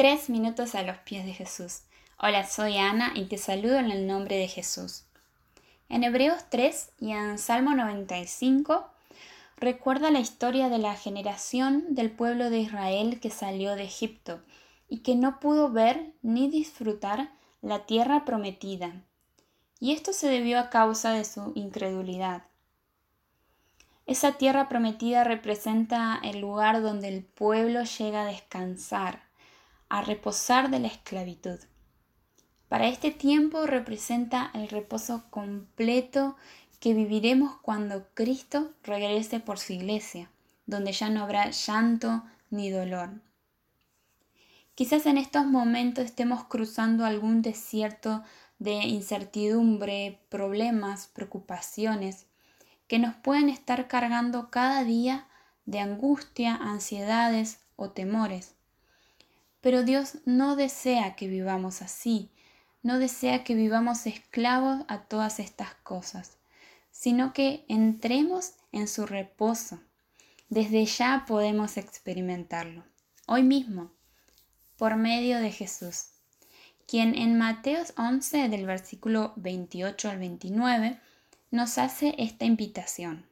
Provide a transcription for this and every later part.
Tres minutos a los pies de Jesús. Hola, soy Ana y te saludo en el nombre de Jesús. En Hebreos 3 y en Salmo 95 recuerda la historia de la generación del pueblo de Israel que salió de Egipto y que no pudo ver ni disfrutar la tierra prometida. Y esto se debió a causa de su incredulidad. Esa tierra prometida representa el lugar donde el pueblo llega a descansar, a reposar de la esclavitud. Para este tiempo representa el reposo completo que viviremos cuando Cristo regrese por su iglesia, donde ya no habrá llanto ni dolor. Quizás en estos momentos estemos cruzando algún desierto de incertidumbre, problemas, preocupaciones, que nos pueden estar cargando cada día de angustia, ansiedades o temores. Pero Dios no desea que vivamos así, no desea que vivamos esclavos a todas estas cosas, sino que entremos en su reposo. Desde ya podemos experimentarlo, hoy mismo, por medio de Jesús, quien en Mateos 11 del versículo 28 al 29 nos hace esta invitación.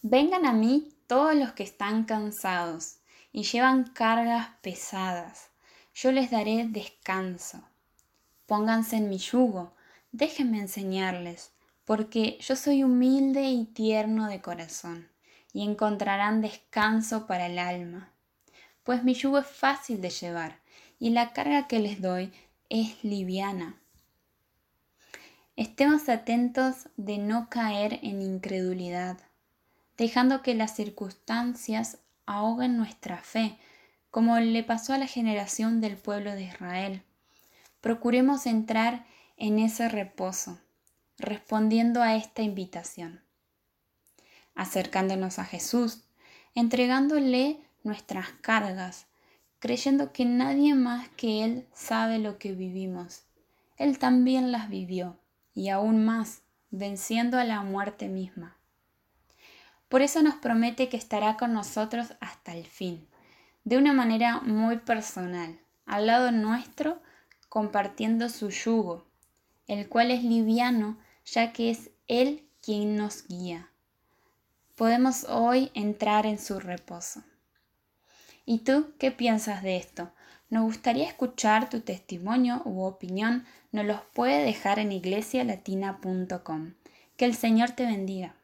Vengan a mí todos los que están cansados y llevan cargas pesadas. Yo les daré descanso. Pónganse en mi yugo, déjenme enseñarles, porque yo soy humilde y tierno de corazón, y encontrarán descanso para el alma. Pues mi yugo es fácil de llevar, y la carga que les doy es liviana. Estemos atentos de no caer en incredulidad, dejando que las circunstancias ahoguen nuestra fe, como le pasó a la generación del pueblo de Israel. Procuremos entrar en ese reposo, respondiendo a esta invitación, acercándonos a Jesús, entregándole nuestras cargas, creyendo que nadie más que Él sabe lo que vivimos. Él también las vivió, y aún más, venciendo a la muerte misma. Por eso nos promete que estará con nosotros hasta el fin, de una manera muy personal, al lado nuestro, compartiendo su yugo, el cual es liviano, ya que es Él quien nos guía. Podemos hoy entrar en su reposo. ¿Y tú qué piensas de esto? Nos gustaría escuchar tu testimonio u opinión. Nos los puede dejar en iglesialatina.com. Que el Señor te bendiga.